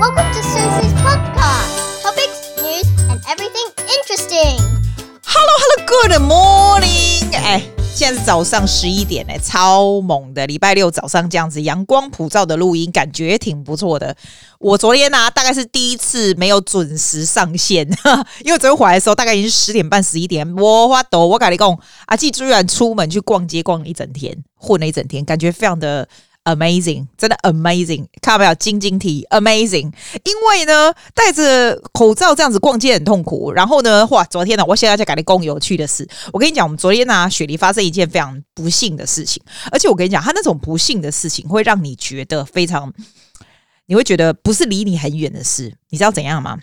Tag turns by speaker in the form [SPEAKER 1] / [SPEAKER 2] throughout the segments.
[SPEAKER 1] Welcome to Susie's podcast. Topics, news, and everything interesting.
[SPEAKER 2] Hello, hello, good morning. 哎，现在是早上十一点，哎，超猛的！礼拜六早上这样子，阳光普照的录音，感觉挺不错的。我昨天呢、啊，大概是第一次没有准时上线，因为昨天回来的时候大概已经十点半、十一点。我发抖，我跟你讲，阿季居然出门去逛街，逛了一整天，混了一整天，感觉非常的。Amazing，真的 Amazing，看到没有？晶晶体 Amazing，因为呢，戴着口罩这样子逛街很痛苦。然后呢，哇，昨天呢，我现在在跟你讲有趣的事。我跟你讲，我们昨天呢、雪梨发生一件非常不幸的事情。而且我跟你讲，他那种不幸的事情会让你觉得非常，你会觉得不是离你很远的事。你知道怎样吗？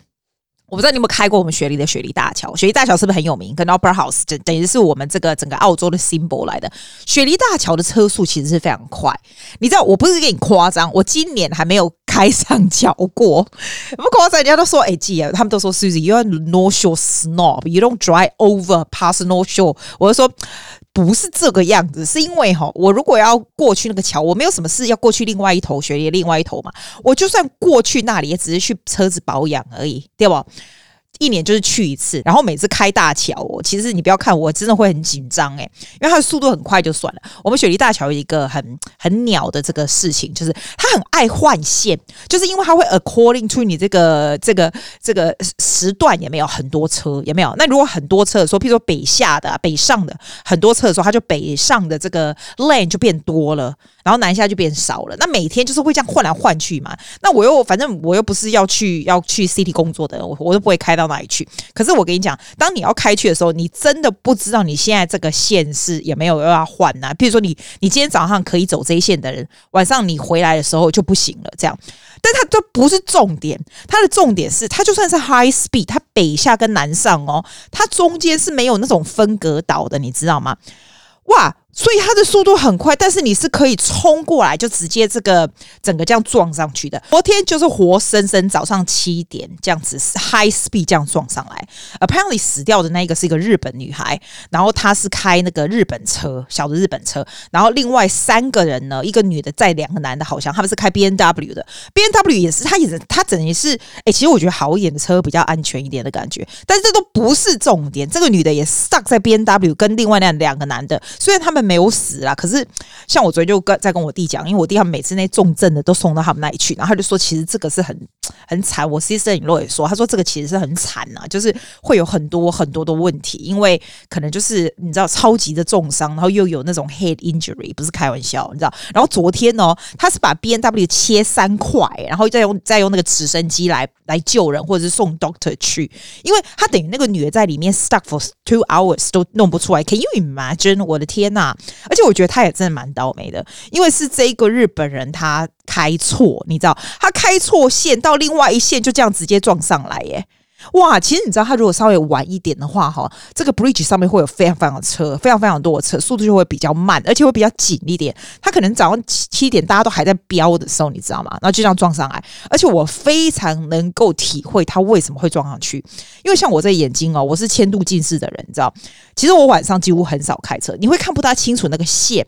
[SPEAKER 2] 我不知道你有没有开过我们雪梨的雪梨大桥？雪梨大桥是不是很有名？跟 Opera House 等等于是我们这个整个澳洲的 symbol 来的。雪梨大桥的车速其实是非常快，你知道，我不是给你夸张，我今年还没有开上桥过，不过在，人家都说哎，姐、他们都说 Susie，you are not Shore snob，you don't drive over past North Shore。我就说。不是这个样子，是因为哈，我如果要过去那个桥，我没有什么事要过去另外一头雪梨的另外一头嘛，我就算过去那里，也只是去车子保养而已，对吧？一年就是去一次，然后每次开大桥哦，其实你不要看我，真的会很紧张诶，因为它的速度很快就算了。我们雪梨大桥有一个很很鸟的这个事情，就是它很爱换线，就是因为它会 according to 你这个这个这个时段也没有很多车，也没有。那如果很多车的时候，譬如说北下的、北上的很多车的时候，它就北上的这个 lane 就变多了。然后南下就变少了，那每天就是会这样换来换去嘛。那我又反正我又不是要去要去 City 工作的，我我都不会开到哪里去。可是我跟你讲，当你要开去的时候，你真的不知道你现在这个线是有没有要换呐、啊。譬如说你你今天早上可以走这一线的人，晚上你回来的时候就不行了。这样，但它都不是重点，它的重点是它就算是 High Speed，它北下跟南上哦，它中间是没有那种分隔岛的，你知道吗？哇！所以它的速度很快，但是你是可以冲过来就直接这个整个这样撞上去的。昨天就是活生生早上七点这样子 high speed 这样撞上来。Apparently 死掉的那一个是一个日本女孩，然后她是开那个日本车，小的日本车。然后另外三个人呢，一个女的载两个男的，好像他们是开 B N W 的。，B N W 也是，他也是，他等于是，哎、其实我觉得好一点的车比较安全一点的感觉，但是这都不是重点。这个女的也 stuck 在 B N W 跟另外那两个男的，虽然他们。没有死啦，可是像我昨天就跟在跟我弟讲，因为我弟他们每次那重症的都送到他们那里去，然后他就说，其实这个是很很惨。我先生尹洛也说，他说这个其实是很惨呐，就是会有很多很多的问题，因为可能就是你知道超级的重伤，然后又有那种 head injury，不是开玩笑，你知道。然后昨天呢，他是把 B N W 切三块，然后再用再用那个直升机来来救人，或者是送 doctor 去，因为他等于那个女的在里面 stuck for two hours 都弄不出来。Can you imagine？我的天呐！而且我觉得他也真的蛮倒霉的，因为是这一个日本人他开错，你知道，他开错线到另外一线就这样直接撞上来耶！哇，其实你知道，他如果稍微晚一点的话，哈，这个 bridge 上面会有非常非常的车，非常非常多的车，速度就会比较慢，而且会比较紧一点。他可能早上七七点大家都还在飙的时候，你知道吗？然后就这样撞上来，而且我非常能够体会他为什么会撞上去，因为像我这眼睛哦，我是轻度近视的人，你知道，其实我晚上几乎很少开车，你会看不大清楚那个线。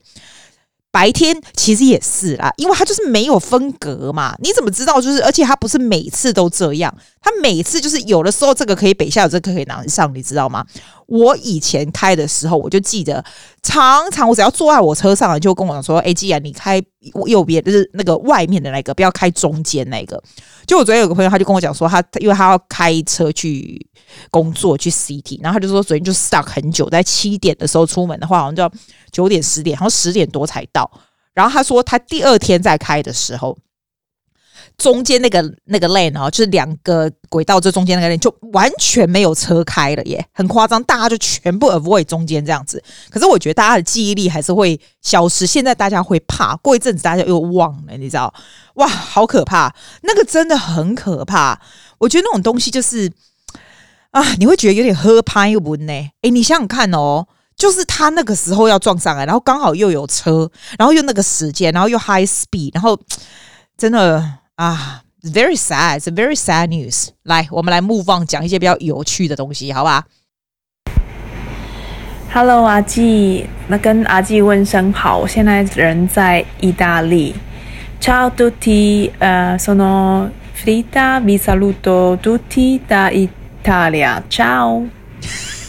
[SPEAKER 2] 白天其实也是啦，因为它就是没有分隔嘛。你怎么知道？就是而且它不是每次都这样，他每次就是有的时候这个可以北下，有这个可以南上，你知道吗？我以前开的时候，我就记得常常我只要坐在我车上，就跟我说：“哎，既然你开右边，就是那个外面的那个，不要开中间那个。”就我昨天有个朋友，他就跟我讲说，他因为他要开车去工作去 CT，然后他就说昨天就 stuck 很久，在七点的时候出门的话，好像就要九点十点，然后十点多才到。然后他说他第二天再开的时候。中间那个那个 lane 哦，就是两个轨道这中间那个 lane 就完全没有车开了耶，很夸张，大家就全部 avoid 中间这样子。可是我觉得大家的记忆力还是会消失，现在大家会怕，过一阵子大家又忘了，你知道？哇，好可怕，那个真的很可怕。我觉得那种东西就是啊，你会觉得有点喝拍文呢。诶，你想想看哦，就是他那个时候要撞上来，然后刚好又有车，然后又那个时间，然后又 high speed，然后真的。啊，very sad，it's a very sad news。来，我们来 move on，讲一些比较有趣的东西，好吧？
[SPEAKER 3] Hello，阿季，那跟阿季问声好。我现在人在意大利。Ciao tutti，呃，sono Frida vi saluto tutti da Italia. Ciao.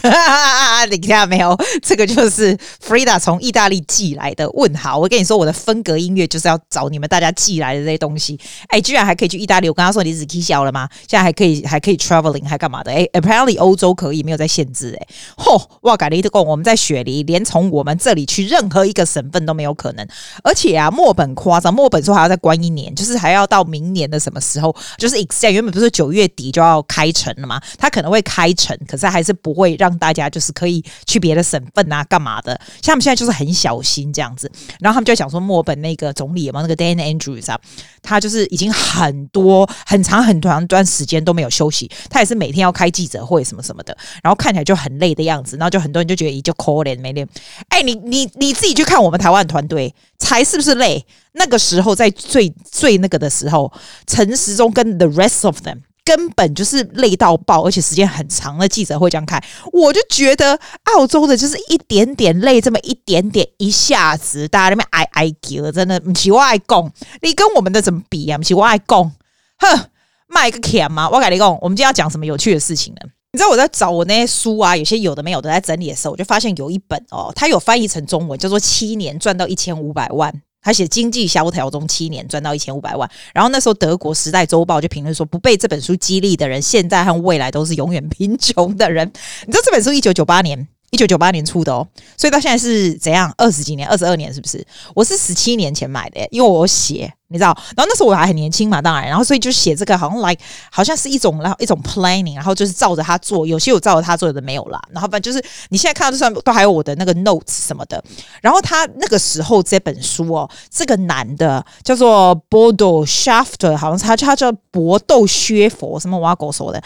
[SPEAKER 2] 你听到没有？这个就是 Frida 从意大利寄来的问号。我跟你说，我的风格音乐就是要找你们大家寄来的这些东西。哎，居然还可以去意大利！我跟他说你是 K 消了吗？现在还可以，还可以 traveling，还干嘛的？哎，apparently 欧洲可以，没有在限制。哎，嚯，哇，改了一个我们在雪梨，连从我们这里去任何一个省份都没有可能。而且啊，墨本夸张，墨本说还要再关一年，就是还要到明年的什么时候？就是 extend，原本不是九月底就要开城了吗？他可能会开城，可是还是不会让大家就是可以。去别的省份啊，干嘛的？像他们现在就是很小心这样子，然后他们就讲说，墨本那个总理嘛，那个 Dan Andrews 啊，他就是已经很多很长很长一段时间都没有休息，他也是每天要开记者会什么什么的，然后看起来就很累的样子，然后就很多人就觉得你就可怜没练。哎，你你你自己去看我们台湾团队，才是不是累？那个时候在最最那个的时候，陈时中跟 the rest of them。根本就是累到爆，而且时间很长的记者会这样开，我就觉得澳洲的就是一点点累，这么一点点，一下子大家那边哀哀叫，真的不是我爱讲，你跟我们的怎么比啊？不是我爱讲，哼，卖个钱吗？我跟你讲，我们今天要讲什么有趣的事情呢？你知道我在找我那些书啊，有些有的没有的在整理的时候，我就发现有一本哦，它有翻译成中文，叫做《七年赚到一千五百万》。他写经济萧条中七年赚到一千五百万，然后那时候德国时代周报就评论说，不被这本书激励的人，现在和未来都是永远贫穷的人。你知道这本书一九九八年。一九九八年出的哦，所以到现在是怎样？二十几年，二十二年，是不是？我是十七年前买的，因为我写，你知道。然后那时候我还很年轻嘛，当然，然后所以就写这个，好像 like 好像是一种，然后一种 planning，然后就是照着他做，有些有照着他做，的没有啦。然后反正就是你现在看到这上面都还有我的那个 notes 什么的。然后他那个时候这本书哦，这个男的叫做 Bodo Shafter，好像他他叫博斗薛佛，什么挖狗手的，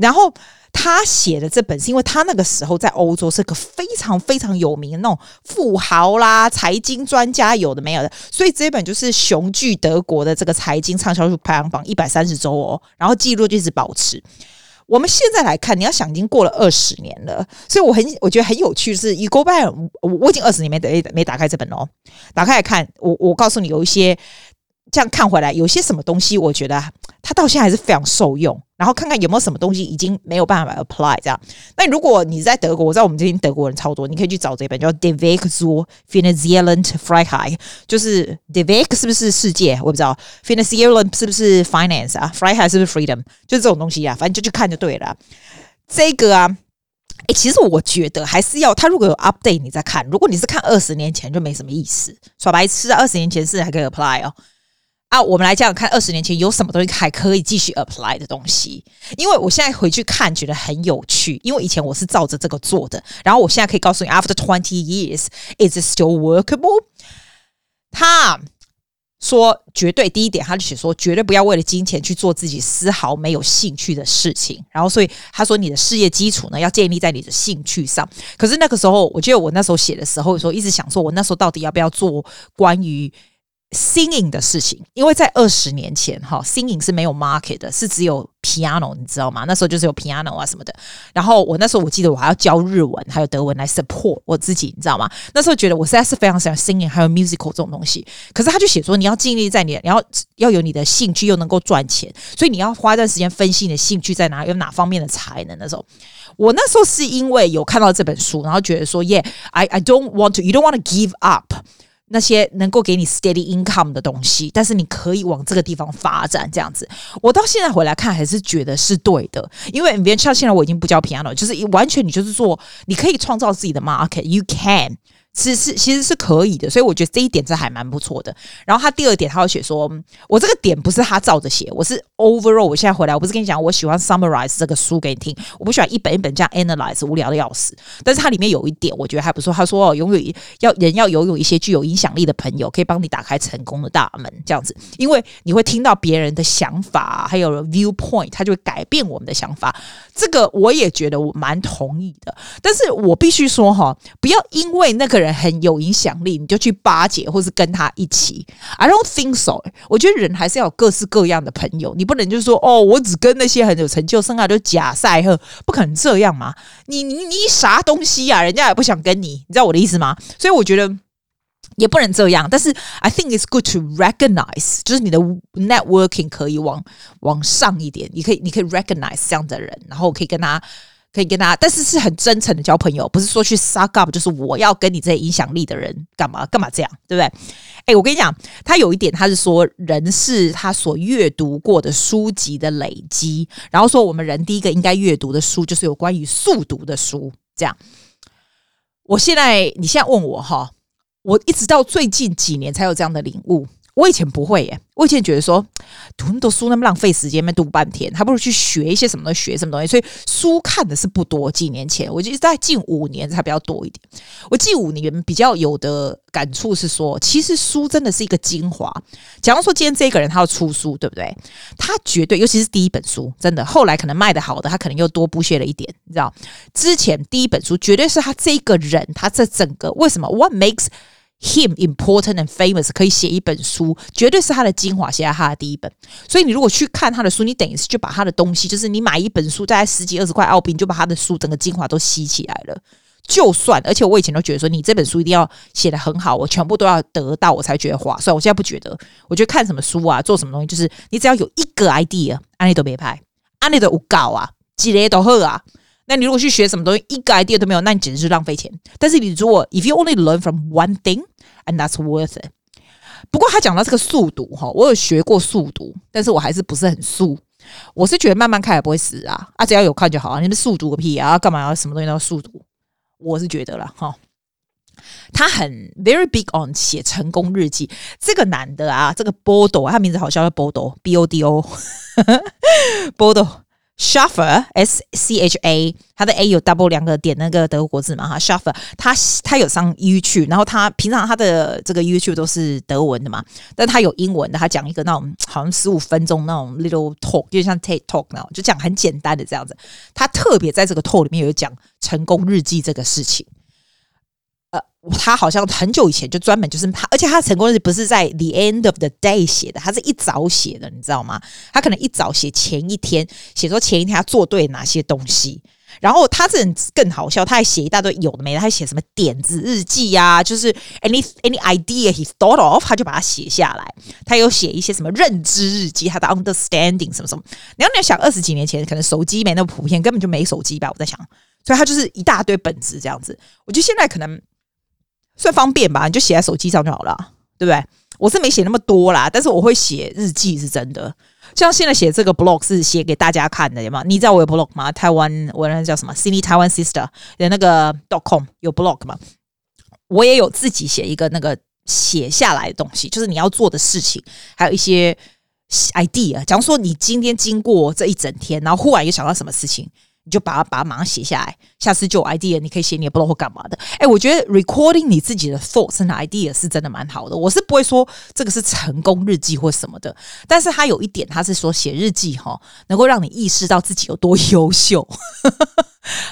[SPEAKER 2] 然后。他写的这本是因为他那个时候在欧洲是个非常非常有名的那种富豪啦、财经专家，有的没有的，所以这本就是雄踞德国的这个财经畅销书排行榜一百三十周哦，然后记录就一直保持。我们现在来看，你要想已经过了二十年了，所以我很我觉得很有趣是，You go back，我我已经二十年没没没打开这本哦，打开来看，我我告诉你有一些。这样看回来，有些什么东西，我觉得它到现在还是非常受用。然后看看有没有什么东西已经没有办法 apply 这样。那如果你在德国，我知道我们这边德国人超多，你可以去找这本叫《Die Welt zur finanziellen Freiheit》，就是 Die Welt 是不是世界？我不知道 finanziellen 是不是 finance 啊？Freiheit 是不是 freedom？就是这种东西啊，反正就去看就对了。这个啊，诶，其实我觉得还是要，他如果有 update，你再看。如果你是看二十年前，就没什么意思，耍白痴啊！二十年前是还可以 apply 哦。啊，我们来讲讲看，二十年前有什么东西还可以继续 apply 的东西？因为我现在回去看，觉得很有趣。因为以前我是照着这个做的，然后我现在可以告诉你，after twenty years，is it still workable？他说，绝对第一点，他就写说，绝对不要为了金钱去做自己丝毫没有兴趣的事情。然后，所以他说，你的事业基础呢，要建立在你的兴趣上。可是那个时候，我记得我那时候写的时候，说一直想说，我那时候到底要不要做关于。Singing 的事情，因为在二十年前，哈，Singing 是没有 market 的，是只有 piano，你知道吗？那时候就是有 piano 啊什么的。然后我那时候我记得我还要教日文，还有德文来 support 我自己，你知道吗？那时候觉得我实在是非常喜欢 Singing，还有 musical 这种东西。可是他就写说，你要尽力在你，你要要有你的兴趣，又能够赚钱，所以你要花一段时间分析你的兴趣在哪，有哪方面的才能。那时候，我那时候是因为有看到这本书，然后觉得说，Yeah，I I don't want to，you don't want to give up。那些能够给你 steady income 的东西，但是你可以往这个地方发展，这样子。我到现在回来看，还是觉得是对的，因为别人像现在我已经不教 piano，就是完全你就是做，你可以创造自己的 market，you can。是是，其实是可以的，所以我觉得这一点是还蛮不错的。然后他第二点，他会写说，我这个点不是他照着写，我是 overall。我现在回来，我不是跟你讲，我喜欢 summarize 这个书给你听，我不喜欢一本一本这样 analyze，无聊的要死。但是它里面有一点，我觉得还不错。他说，哦拥有要人要拥有一些具有影响力的朋友，可以帮你打开成功的大门，这样子，因为你会听到别人的想法，还有 viewpoint，他就会改变我们的想法。这个我也觉得我蛮同意的，但是我必须说哈，不要因为那个人很有影响力，你就去巴结或是跟他一起。I don't think so。我觉得人还是要有各式各样的朋友，你不能就说哦，我只跟那些很有成就，剩下就假赛呵，不可能这样嘛。你你你啥东西呀？人家也不想跟你，你知道我的意思吗？所以我觉得。也不能这样。但是 I think it's good to recognize，就是你的 networking 可以往往上一点，你可以你可以 recognize 这样的人，然后可以跟他。可以跟他，但是是很真诚的交朋友，不是说去 suck up，就是我要跟你这些影响力的人干嘛干嘛这样，对不对？哎，我跟你讲，他有一点，他是说人是他所阅读过的书籍的累积，然后说我们人第一个应该阅读的书就是有关于速读的书。这样，我现在你现在问我哈，我一直到最近几年才有这样的领悟。我以前不会耶，我以前觉得说读那么多书那么浪费时间，没读半天，还不如去学一些什么东西，学什么东西。所以书看的是不多。几年前，我就在近五年才比较多一点。我近五年比较有的感触是说，其实书真的是一个精华。假如说今天这个人他要出书，对不对？他绝对，尤其是第一本书，真的后来可能卖得好的，他可能又多补写了一点，你知道？之前第一本书绝对是他这个人，他这整个为什么？What makes Him important and famous 可以写一本书，绝对是他的精华，写在他的第一本。所以你如果去看他的书，你等于是就把他的东西，就是你买一本书大概十几二十块澳币，你就把他的书整个精华都吸起来了。就算，而且我以前都觉得说，你这本书一定要写得很好，我全部都要得到，我才觉得划算。我现在不觉得，我觉得看什么书啊，做什么东西，就是你只要有一个 idea，安利都别拍，安利都无搞啊，几类都好啊。那你如果去学什么东西，一个 idea 都没有，那你简直是浪费钱。但是你如果 if you only learn from one thing，And that's worth it。不过他讲到这个速读哈，我有学过速读，但是我还是不是很速。我是觉得慢慢看也不会死啊，啊只要有看就好啊。你们速读个屁啊，干嘛要什么东西都要速读？我是觉得了哈。他很 very big on 写成功日记。这个男的啊，这个 Bodo，他名字好像叫 Bodo，B O D O，Bodo。Schaffer S C H A，他的 A 有 double 两个点那个德国字嘛哈，Schaffer 他他有上 YouTube，然后他平常他的这个 YouTube 都是德文的嘛，但他有英文的，他讲一个那种好像十五分钟那种 little talk，就像 TikTok 那种，就讲很简单的这样子。他特别在这个 talk 里面有讲成功日记这个事情。呃，他好像很久以前就专门就是他，而且他成功日不是在 the end of the day 写的，他是一早写的，你知道吗？他可能一早写前一天，写说前一天他做对哪些东西，然后他这人更好笑，他还写一大堆有的没的，他还写什么点子日记呀、啊，就是 any any idea he thought of，他就把它写下来。他有写一些什么认知日记，他的 understanding 什么什么。你要你要想二十几年前，可能手机没那么普遍，根本就没手机吧？我在想，所以他就是一大堆本子这样子。我觉得现在可能。算方便吧，你就写在手机上就好了，对不对？我是没写那么多啦，但是我会写日记是真的。像现在写这个 blog 是写给大家看的，有吗？你知道我有 blog 吗？台湾我那叫什么？Sydney Taiwan Sister 的那个 dot com 有 blog 吗？我也有自己写一个那个写下来的东西，就是你要做的事情，还有一些 idea。假如说你今天经过这一整天，然后忽然又想到什么事情。你就把它把它马上写下来，下次就有 idea，你可以写你的 blog 或干嘛的。哎，我觉得 recording 你自己的 thoughts 和 idea 是真的蛮好的。我是不会说这个是成功日记或什么的，但是他有一点，他是说写日记哈，能够让你意识到自己有多优秀。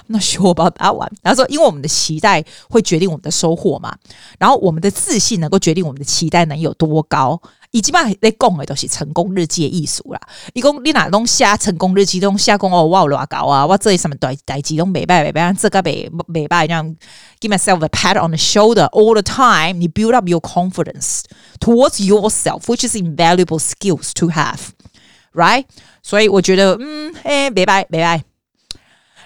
[SPEAKER 2] 那学我把它完，然后说，因为我们的期待会决定我们的收获嘛，然后我们的自信能够决定我们的期待能有多高。以及嘛，在讲的都是成功日记的艺术啦。伊讲你哪拢写成功日记，拢写讲哦，我有偌高啊，我做什么代代志拢袂歹袂歹，这个袂袂歹，这样 give myself a pat on the shoulder all the time。你 build up your confidence towards yourself，which is invaluable skills to have，right？所以我觉得，嗯，诶，袂歹袂歹。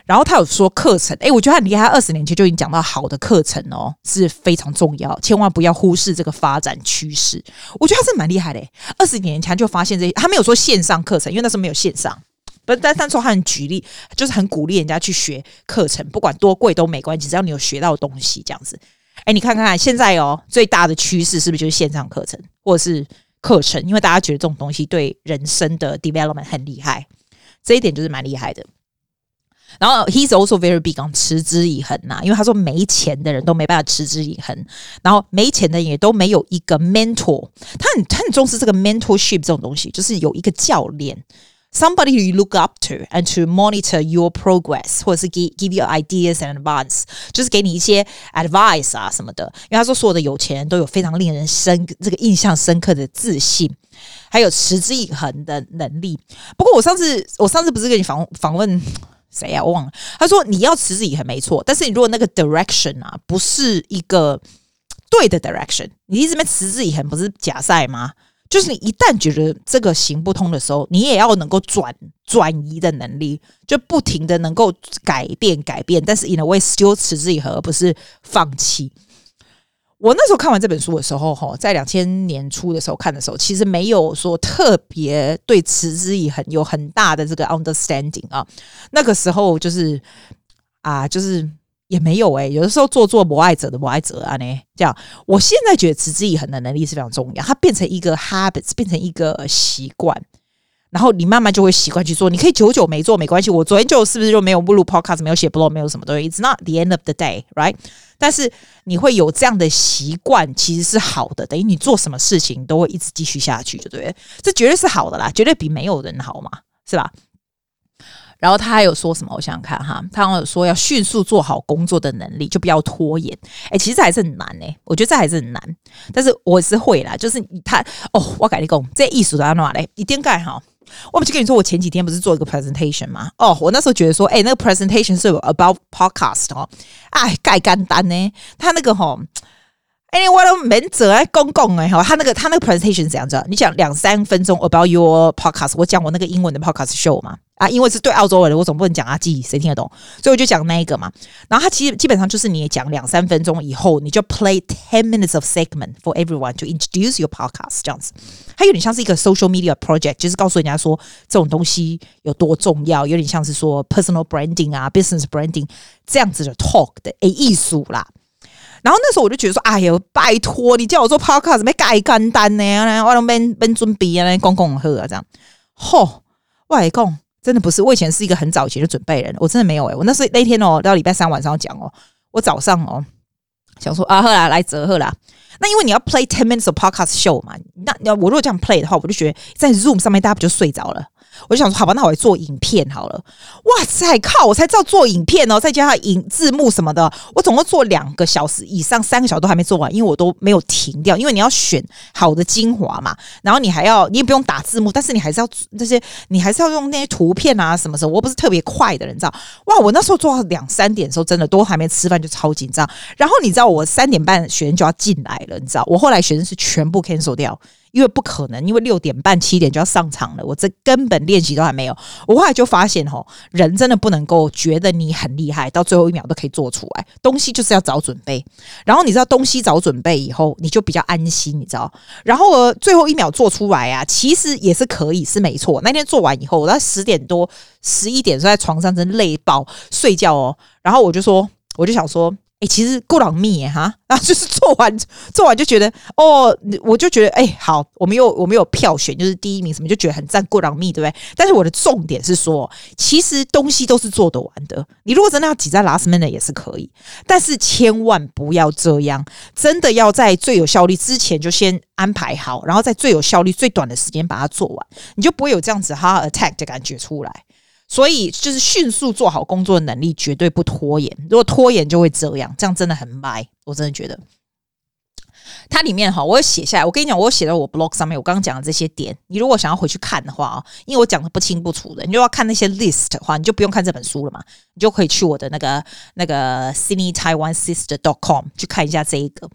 [SPEAKER 2] 然后他有说课程，诶，我觉得他很厉害。二十年前就已经讲到好的课程哦，是非常重要，千万不要忽视这个发展趋势。我觉得他是蛮厉害的。二十年前就发现这些，他没有说线上课程，因为那时候没有线上。不，但但是他很举例，就是很鼓励人家去学课程，不管多贵都没关系，只要你有学到东西这样子。诶，你看看现在哦，最大的趋势是不是就是线上课程或者是课程？因为大家觉得这种东西对人生的 development 很厉害，这一点就是蛮厉害的。然后，he's also very big on 持之以恒呐，因为他说没钱的人都没办法持之以恒，然后没钱的也都没有一个 mentor，他很他很重视这个 mentorship 这种东西，就是有一个教练，somebody you look up to and to monitor your progress，或者是 give give you ideas and advice，就是给你一些 advice 啊什么的。因为他说所有的有钱人都有非常令人深这个印象深刻的自信，还有持之以恒的能力。不过我上次我上次不是跟你访访问。谁呀、啊？我忘了。他说你要持之以恒没错，但是你如果那个 direction 啊不是一个对的 direction。你一直没持之以恒，不是假赛吗？就是你一旦觉得这个行不通的时候，你也要能够转转移的能力，就不停的能够改变改变，但是 in a way still 持之以恒，而不是放弃。我那时候看完这本书的时候，哈，在两千年初的时候看的时候，其实没有说特别对持之以恒有很大的这个 understanding 啊。那个时候就是啊，就是。也没有哎、有的时候做做博爱者的博爱者啊呢，这样。我现在觉得持之以恒的能力是非常重要，它变成一个 habits，变成一个习惯，然后你慢慢就会习惯去做。你可以久久没做没关系，我昨天就是不是就没有录 podcast，没有写 blog，没有什么东西。It's not the end of the day，right？但是你会有这样的习惯，其实是好的，等于你做什么事情都会一直继续下去，就对，这绝对是好的啦，绝对比没有人好嘛，是吧？然后他还有说什么？我想想看哈，他有说要迅速做好工作的能力，就不要拖延。哎，其实还是很难哎、我觉得这还是很难。但是我是会啦，就是他哦，我改你讲，这艺术的要哪嘞？一定盖哈，我不就跟你说，我前几天不是做一个 presentation 吗？哦，我那时候觉得说，哎，那个 presentation 是 about podcast 哦，哎，盖干单呢，他那个哈。哎，我都没辙哎，公共哎哈，他那个他那个 presentation 是怎样子？你讲两三分钟 about your podcast，我讲我那个英文的 podcast show 嘛啊，因为是对澳洲人，我总不能讲阿记，谁听得懂？所以我就讲那一个嘛。然后他其实基本上就是你也讲两三分钟以后，你就 play ten minutes of segment for everyone to introduce your podcast 这样子。它有点像是一个 social media project，就是告诉人家说这种东西有多重要，有点像是说 personal branding 啊，business branding 这样子的 talk 的诶艺术啦。然后那时候我就觉得说，哎呦，拜托你叫我做 podcast，没盖简单呢，我都没没准备啊，公公喝啊这样。吼，外公真的不是，我以前是一个很早前的准备人，我真的没有诶、我那是那天哦，到礼拜三晚上讲哦，我早上哦想说啊，赫啦，来折赫啦。那因为你要 play ten minutes of podcast show 嘛，那要我如果这样 play 的话，我就觉得在 Zoom 上面大家不就睡着了。我就想说，好吧，那我来做影片好了。哇塞，靠！我才知道做影片哦，再加上影字幕什么的，我总共做两个小时以上，三个小时都还没做完，因为我都没有停掉。因为你要选好的精华嘛，然后你还要，你也不用打字幕，但是你还是要这些，你还是要用那些图片啊什么什么。我不是特别快的人，你知道？哇，我那时候做到两三点的时候，真的都还没吃饭就超紧张。然后你知道，我三点半学生就要进来了，你知道？我后来学生是全部 cancel 掉。因为不可能，因为六点半七点就要上场了，我这根本练习都还没有。我后来就发现，吼，人真的不能够觉得你很厉害，到最后一秒都可以做出来。东西就是要早准备，然后你知道东西早准备以后，你就比较安心，你知道。然后呃，最后一秒做出来啊，其实也是可以，是没错。那天做完以后，我在十点多、十一点，坐在床上真累爆，睡觉哦。然后我就说，我就想说。哎、其实够朗密耶哈，然后就是做完做完就觉得哦，我就觉得哎、好，我们有我们有票选，就是第一名什么，就觉得很赞，够朗密，对不对？但是我的重点是说，其实东西都是做得完的。你如果真的要挤在 last minute 也是可以，但是千万不要这样，真的要在最有效率之前就先安排好，然后在最有效率、最短的时间把它做完，你就不会有这样子哈 attack 的感觉出来。所以，就是迅速做好工作的能力，绝对不拖延。如果拖延，就会这样，这样真的很歪。我真的觉得，它里面哈，我有写下来。我跟你讲，我写在我 blog 上面。我刚刚讲的这些点，你如果想要回去看的话啊，因为我讲的不清不楚的，你就要看那些 list 的话，你就不用看这本书了嘛，你就可以去我的那个那个 Sydney Taiwan Sister dot com 去看一下这一个。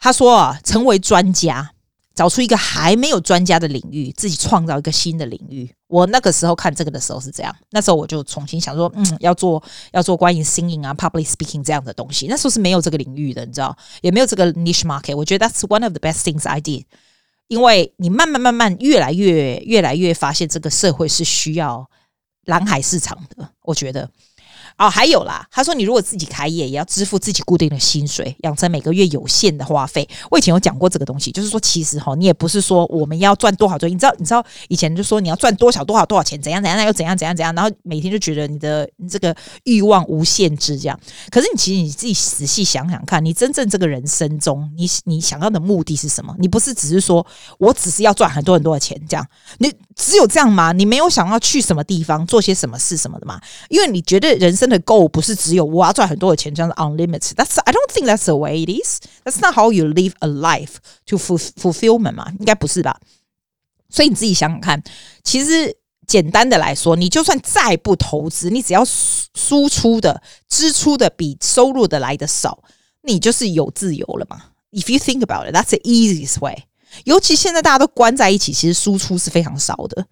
[SPEAKER 2] 他说啊，成为专家。找出一个还没有专家的领域，自己创造一个新的领域。我那个时候看这个的时候是这样，那时候我就重新想说，嗯，要做要做关于 singing 啊、public speaking 这样的东西。那时候是没有这个领域的，你知道，也没有这个 niche market。我觉得 that's one of the best things I did，因为你慢慢慢慢越来越越来越发现这个社会是需要蓝海市场的，我觉得。哦，还有啦，他说你如果自己开业，也要支付自己固定的薪水，养成每个月有限的花费。我以前有讲过这个东西，就是说其实哈，你也不是说我们要赚多少钱，你知道，你知道以前就说你要赚多少多少多少钱，怎样怎样，又怎样怎样怎样，然后每天就觉得你的你这个欲望无限制这样。可是你其实你自己仔细想想看，你真正这个人生中，你你想要的目的是什么？你不是只是说我只是要赚很多很多的钱这样，你只有这样吗？你没有想要去什么地方做些什么事什么的吗？因为你觉得人生。真的 goal 不是只有我要赚很多的钱，这样子 unlimited。That's I don't think that's the way it is. That's not how you live a life to fulfillment 嘛，应该不是吧？所以你自己想想看，其实简单的来说，你就算再不投资，你只要输出的支出的比收入的来的少，你就是有自由了嘛。If you think about it, that's the easiest way. 尤其现在大家都关在一起，其实输出是非常少的。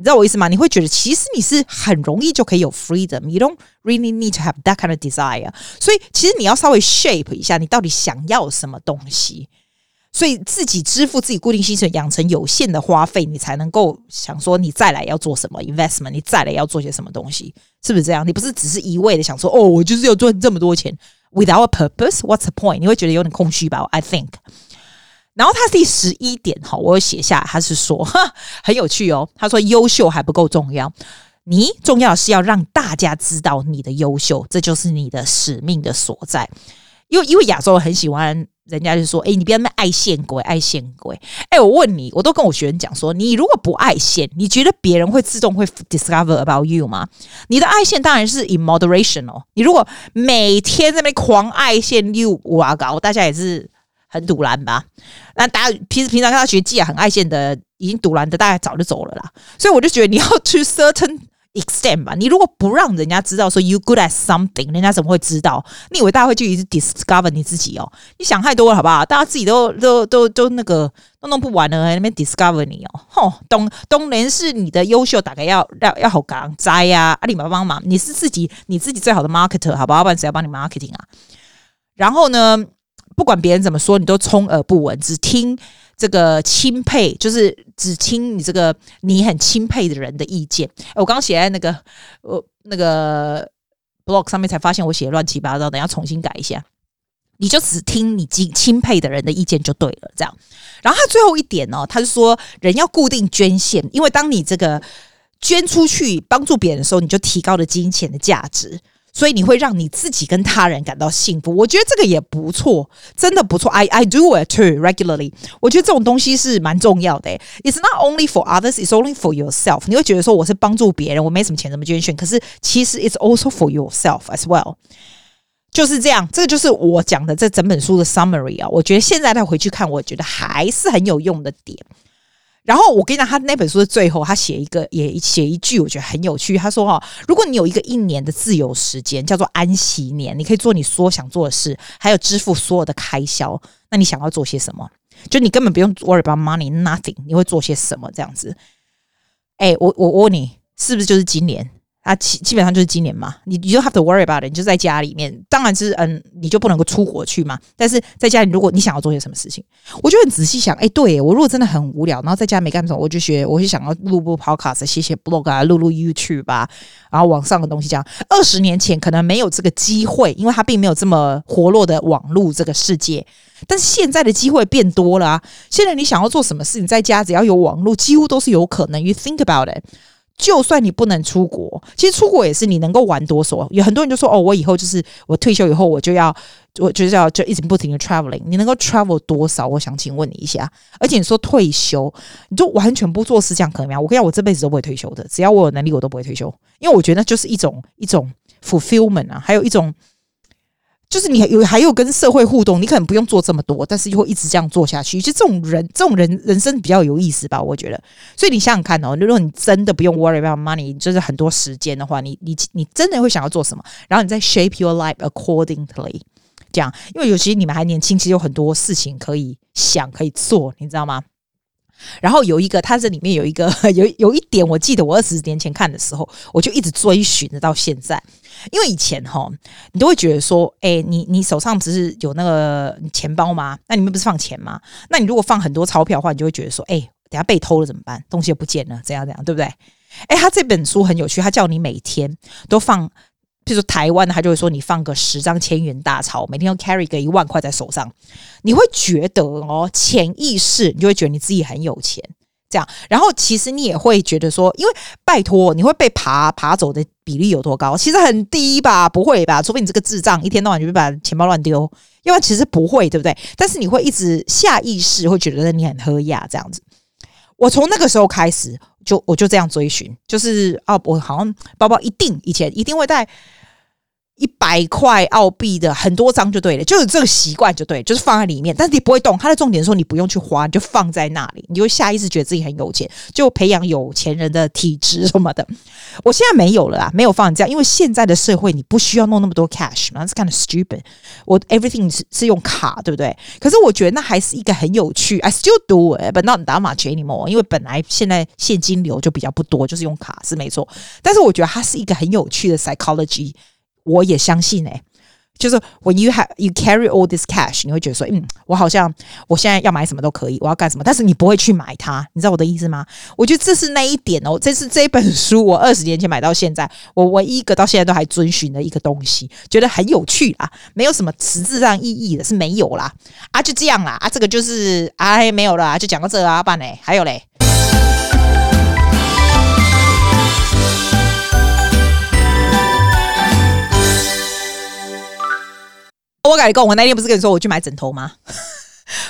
[SPEAKER 2] 你知道我意思吗？你会觉得其实你是很容易就可以有 freedom. You don't really need to have that kind of desire. 所以其实你要稍微 shape 一下，你到底想要什么东西。所以自己支付自己固定薪水，养成有限的花费，你才能够想说你再来要做什么 investment，你再来要做些什么东西，是不是这样？你不是只是一味的想说哦，我就是要赚这么多钱，without a purpose，what's the point？你会觉得有点空虚吧？I think。然后他第十一点哈，我写下，他是说哈很有趣哦。他说优秀还不够重要，你重要是要让大家知道你的优秀，这就是你的使命的所在。因为因为亚洲人很喜欢。人家就说：“哎，你不要那么爱现鬼，爱现鬼。”哎，我问你，我都跟我学生讲说：“你如果不爱现，你觉得别人会自动会 discover about you 吗？你的爱现当然是 in moderation 哦。你如果每天在那边狂爱现，you 哇搞，大家也是很赌烂吧？那大家平时平常跟他学技啊，很爱现的，已经赌烂的，大概早就走了啦。所以我就觉得你要 to certain。” extent 吧，你如果不让人家知道说 you good at something，人家怎么会知道？你以为大家会去一直 discover 你自己哦？你想太多了，好不好？大家自己都都都都那个都弄不完了，那边 discover 你哦？吼，懂懂人是你的优秀，大概要要要好港栽呀！阿里巴巴帮忙，你是自己你自己最好的 marketer，好不好？不然谁要帮你 marketing 啊？然后呢，不管别人怎么说，你都充耳不闻，只听。这个钦佩就是只听你这个你很钦佩的人的意见。我刚刚写在那个呃那个 blog 上面才发现我写乱七八糟，等下重新改一下。你就只听你钦钦佩的人的意见就对了，这样。然后他最后一点呢，他是说人要固定捐献，因为当你这个捐出去帮助别人的时候，你就提高了金钱的价值。所以你会让你自己跟他人感到幸福，我觉得这个也不错，真的不错。I I do it too regularly。我觉得这种东西是蛮重要的。It's not only for others, it's only for yourself。你会觉得说我是帮助别人，我没什么钱怎么捐献？可是其实 it's also for yourself as well。就是这样，这个就是我讲的这整本书的 summary 啊。我觉得现在再回去看，我觉得还是很有用的点。然后我跟你讲，他那本书的最后，他写一个也写一句，我觉得很有趣。他说：“哈，如果你有一个一年的自由时间，叫做安息年，你可以做你所想做的事，还有支付所有的开销，那你想要做些什么？就你根本不用 worry about money，nothing，你会做些什么？这样子？哎，我我我问你，是不是就是今年？”啊，基基本上就是今年嘛，你你就 have to worry about it，你就在家里面，当然是嗯，你就不能够出国去嘛。但是在家里，如果你想要做些什么事情，我就很仔细想，哎，对我如果真的很无聊，然后在家没干什么，我就学，我就想要录播 podcast，写写 blog 啊，录录 YouTube 吧，然后网上的东西这样。二十年前可能没有这个机会，因为它并没有这么活络的网络这个世界。但是现在的机会变多了啊，现在你想要做什么事情，在家只要有网络，几乎都是有可能。You think about it。就算你不能出国，其实出国也是你能够玩多少。有很多人就说：“哦，我以后就是我退休以后，我就要我就是要就一直不停的 traveling。”你能够 travel 多少？我想请问你一下。而且你说退休，你就完全不做事，这样可能吗？我跟你讲，我这辈子都不会退休的。只要我有能力，我都不会退休，因为我觉得那就是一种一种 fulfillment 啊，还有一种。就是你有还有跟社会互动，你可能不用做这么多，但是又会一直这样做下去。其实这种人，这种人人生比较有意思吧？我觉得。所以你想想看哦，如果你真的不用 worry about money，就是很多时间的话，你你你真的会想要做什么？然后你再 shape your life accordingly，这样。因为尤其你们还年轻，其实有很多事情可以想可以做，你知道吗？然后有一个，它这里面有一个 有有一点，我记得我二十年前看的时候，我就一直追寻着到现在。因为以前哈，你都会觉得说，哎，你你手上只是有那个钱包吗？那里面不是放钱吗？那你如果放很多钞票的话，你就会觉得说，哎，等下被偷了怎么办？东西又不见了，怎样怎样，对不对？哎，他这本书很有趣，他叫你每天都放。譬如说台湾，他就会说你放个十张千元大钞，每天要 carry 个一万块在手上，你会觉得哦，潜意识你就会觉得你自己很有钱，这样。然后其实你也会觉得说，因为拜托，你会被扒扒走的比例有多高？其实很低吧，不会吧？除非你这个智障一天到晚就会把钱包乱丢，因为其实不会，对不对？但是你会一直下意识会觉得你很喝亚这样子。我从那个时候开始，就我就这样追寻，就是啊，我好像包包一定以前一定会带一百块澳币的很多张就对了，就有这个习惯就对，就是放在里面，但是你不会动。它的重点说你不用去花，你就放在那里，你就会下意识觉得自己很有钱，就培养有钱人的体质什么的。我现在没有了啦，没有放这样，因为现在的社会你不需要弄那么多 cash，that's kind of stupid。我 everything 是是用卡，对不对？可是我觉得那还是一个很有趣，I still do it，but not that much anymore。因为本来现在现金流就比较不多，就是用卡是没错。但是我觉得它是一个很有趣的 psychology。我也相信哎、欸，就是 when you have you carry all this cash，你会觉得说，嗯，我好像我现在要买什么都可以，我要干什么，但是你不会去买它，你知道我的意思吗？我觉得这是那一点哦，这是这本书我二十年前买到现在，我唯一一个到现在都还遵循的一个东西，觉得很有趣啊，没有什么实质上意义的，是没有啦，啊，就这样啦，啊，这个就是哎没有了，就讲到这啊，办嘞，还有嘞。我跟你讲，我那天不是跟你说我去买枕头吗？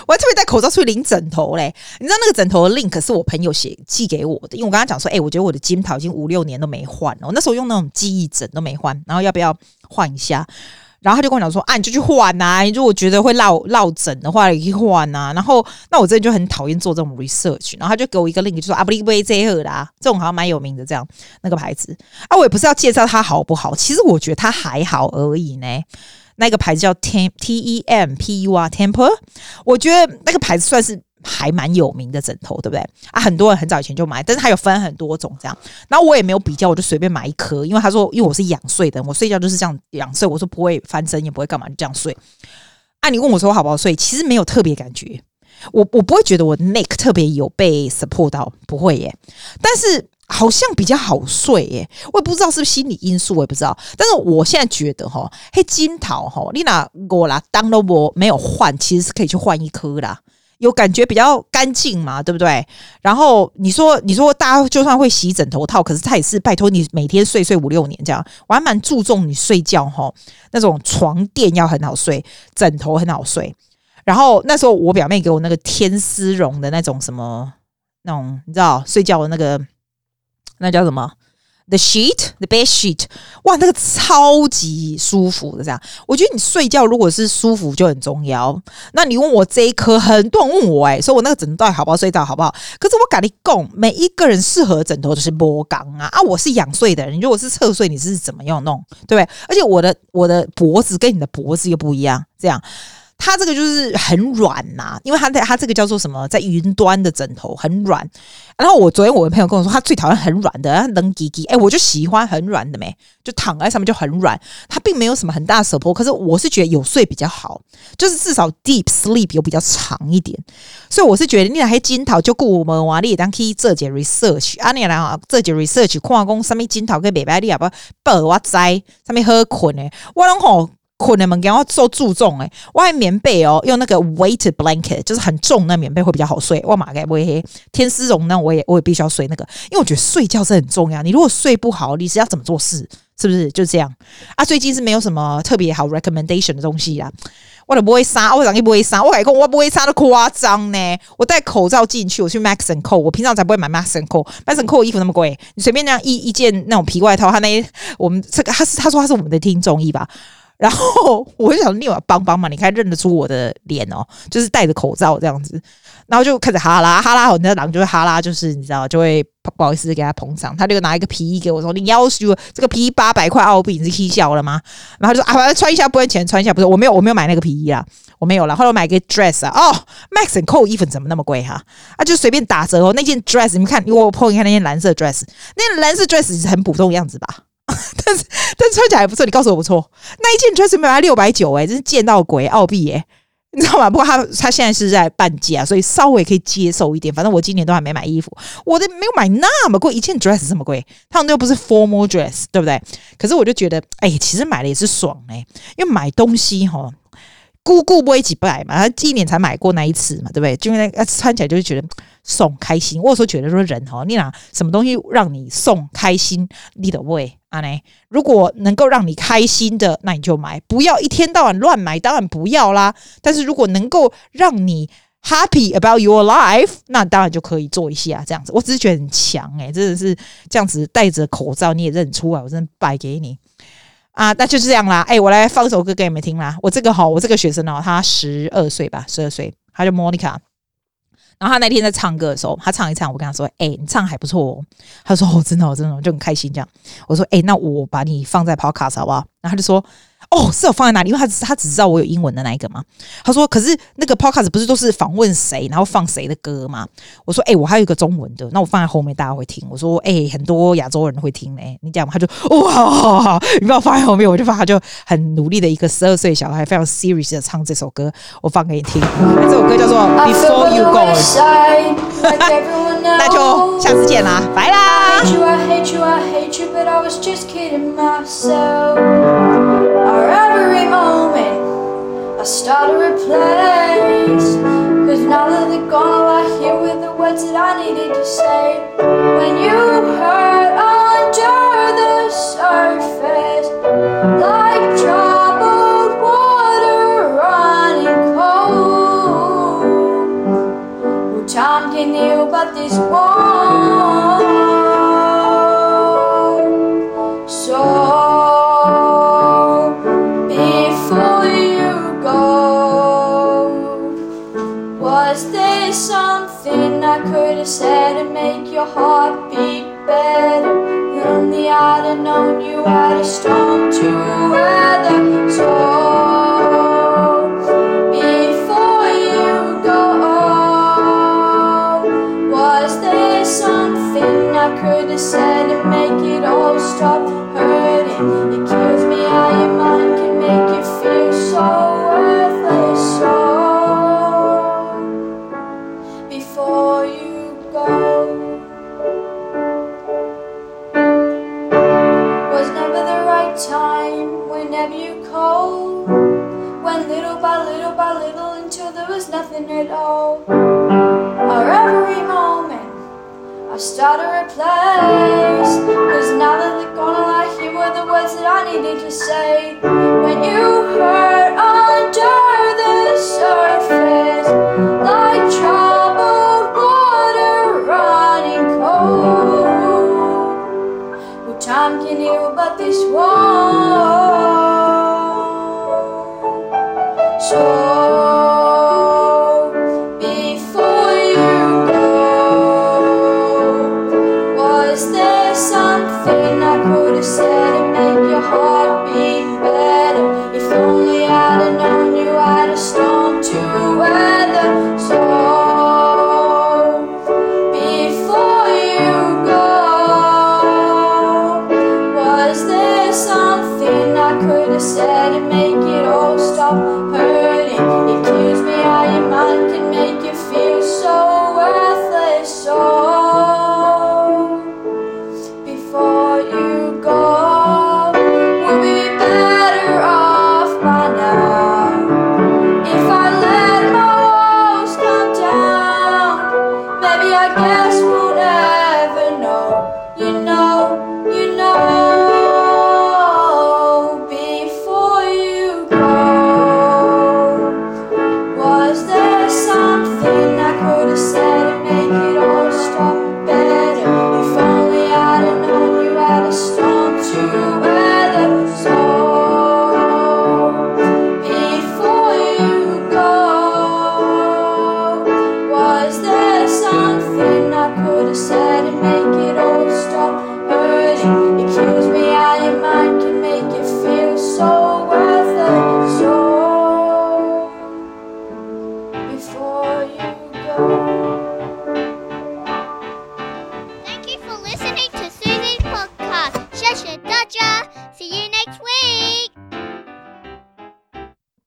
[SPEAKER 2] 我还特别戴口罩出去领枕头嘞。你知道那个枕头的 link 是我朋友写寄给我的，因为我跟他讲说，哎、我觉得我的金桃已经五六年都没换了。我那时候用那种记忆枕都没换，然后要不要换一下？然后他就跟我讲说，啊，你就去换呐。你如果觉得会落落枕的话，你去换呐。然后那我真的就很讨厌做这种 research。然后他就给我一个 link，就说啊，不离不离这个啦，这种好像蛮有名的这样那个牌子啊。我也不是要介绍它好不好，其实我觉得它还好而已呢。那个牌子叫 Tem T E M P U R Temper，我觉得那个牌子算是还蛮有名的枕头，对不对啊？很多人很早以前就买，但是它有分很多种这样。然后我也没有比较，我就随便买一颗，因为他说，因为我是仰睡的，我睡觉就是这样仰睡，我说不会翻身，也不会干嘛，就这样睡。啊，你问我说好不好睡？其实没有特别感觉，我我不会觉得我 neck 特别有被 support 到，不会耶。但是。好像比较好睡耶，我也不知道是不是心理因素，我也不知道。但是我现在觉得哈，黑金桃哈，你拿我啦当了我没有换，其实是可以去换一颗啦，有感觉比较干净嘛，对不对？然后你说你说大家就算会洗枕头套，可是他也是拜托你每天睡睡五六年这样，我还蛮注重你睡觉哈，那种床垫要很好睡，枕头很好睡。然后那时候我表妹给我那个天丝绒的那种什么那种，你知道睡觉的那个。那叫什么？The sheet, the bed sheet，哇，那个超级舒服的，这样。我觉得你睡觉如果是舒服就很重要。那你问我这一颗，很多人问我、欸，哎，说我那个枕头到底好不好睡觉，好不好？可是我敢你供，每一个人适合枕头都是不同啊。啊，我是仰睡的人，如果是侧睡，你是怎么样弄？对不对？而且我的我的脖子跟你的脖子又不一样，这样。它这个就是很软呐、因为它在它这个叫做什么，在云端的枕头很软。然后我昨天我的朋友跟我说，他最讨厌很软的，能滴滴。哎，我就喜欢很软的没，就躺在上面就很软。它并没有什么很大的 support，可是我是觉得有睡比较好，就是至少 deep sleep 有比较长一点。所以我是觉得你那些金桃就顾我们哇，你也当可以做点 research 啊，你来啊做点 research，看讲上面金桃跟美白你也不不我知上面好困的，我拢好。困难们，给我做注重哎，我还棉被哦，用那个 weighted blanket，就是很重那棉被会比较好睡。我马该不会天丝绒呢，我也我也必须要睡那个，因为我觉得睡觉是很重要。你如果睡不好，你是要怎么做事？是不是就这样啊？最近是没有什么特别好 recommendation 的东西啦。我都不会杀，我讲也不会杀，我改讲我不会杀的夸张呢。我戴口罩进去，我去 Max and Co，我平常才不会买 Max and Co，Max and Co 衣服那么贵，你随便那样一一件那种皮外套，他那我们这个他是他说他是我们的听众意吧。然后我就想，你有帮帮嘛？你看认得出我的脸哦，就是戴着口罩这样子，然后就开始哈拉哈拉，我那狼就会哈拉，就是你知道，就会不好意思给他捧场。他就拿一个皮衣给我说：“你要求这个皮衣八百块澳币，你是气笑了吗？”然后就说：“啊，反正穿一下不用钱，穿一下不是，我没有，我没有买那个皮衣啦，我没有啦。后来我买个 dress 啊，哦，Max and Co 衣服怎么那么贵哈？啊，就随便打折哦。那件 dress 你们看，我 po 你看那件蓝色 dress，那件蓝色 dress 是很普通的样子吧？” 但是但是穿起来还不错，你告诉我不错。那一件 dress 没有六百九哎，真是见到鬼澳币耶，你知道吗？不过他他现在是在半价，所以稍微可以接受一点。反正我今年都还没买衣服，我的没有买那么贵，一件 dress 这么贵，他们又不是 formal dress，对不对？可是我就觉得，哎，其实买了也是爽哎，因为买东西哈。姑姑不会几百嘛，他一年才买过那一次嘛，对不对？就因为那穿起来就是觉得送开心。我有时候觉得说人哈，你拿什么东西让你送开心，你的胃啊呢？如果能够让你开心的，那你就买，不要一天到晚乱买，当然不要啦。但是如果能够让你 happy about your life，那当然就可以做一下这样子。我只是觉得很强诶、真的是这样子戴着口罩你也认出来，我真的败给你。啊，那就是这样啦。哎、我来放首歌给你们听啦。我这个好，我这个学生哦，他十二岁吧，十二岁，他叫 Monica。然后他那天在唱歌的时候，他唱一唱，我跟他说：“哎、你唱还不错哦。”他说：“哦，真的，真的，就很开心这样。”我说：“哎、那我把你放在 Podcast 好不好？”然后他就说。哦，是有放在哪里？因为他他只知道我有英文的那一个嘛。他说：“可是那个 podcast 不是都是访问谁，然后放谁的歌吗？”我说：“哎、欸，我还有一个中文的，那我放在后面，大家会听。”我说：“哎、欸，很多亚洲人会听嘞、欸。”你讲嘛，他就哇好好好，你把我放在后面，我就把他就很努力的一个十二岁小孩，非常 serious 的唱这首歌，我放给你听。这首歌叫做 Before You Go，那就下次见啦，拜啦。
[SPEAKER 4] every moment I start to replace. Cause now that they're gone all I hear with the words that I needed to say. When you hurt under the surface Like troubled water running cold. Well time can heal but this won't had a storm to weather. So replace. Cause now that they're gone, all I hear were the words that I needed to say. When you hurt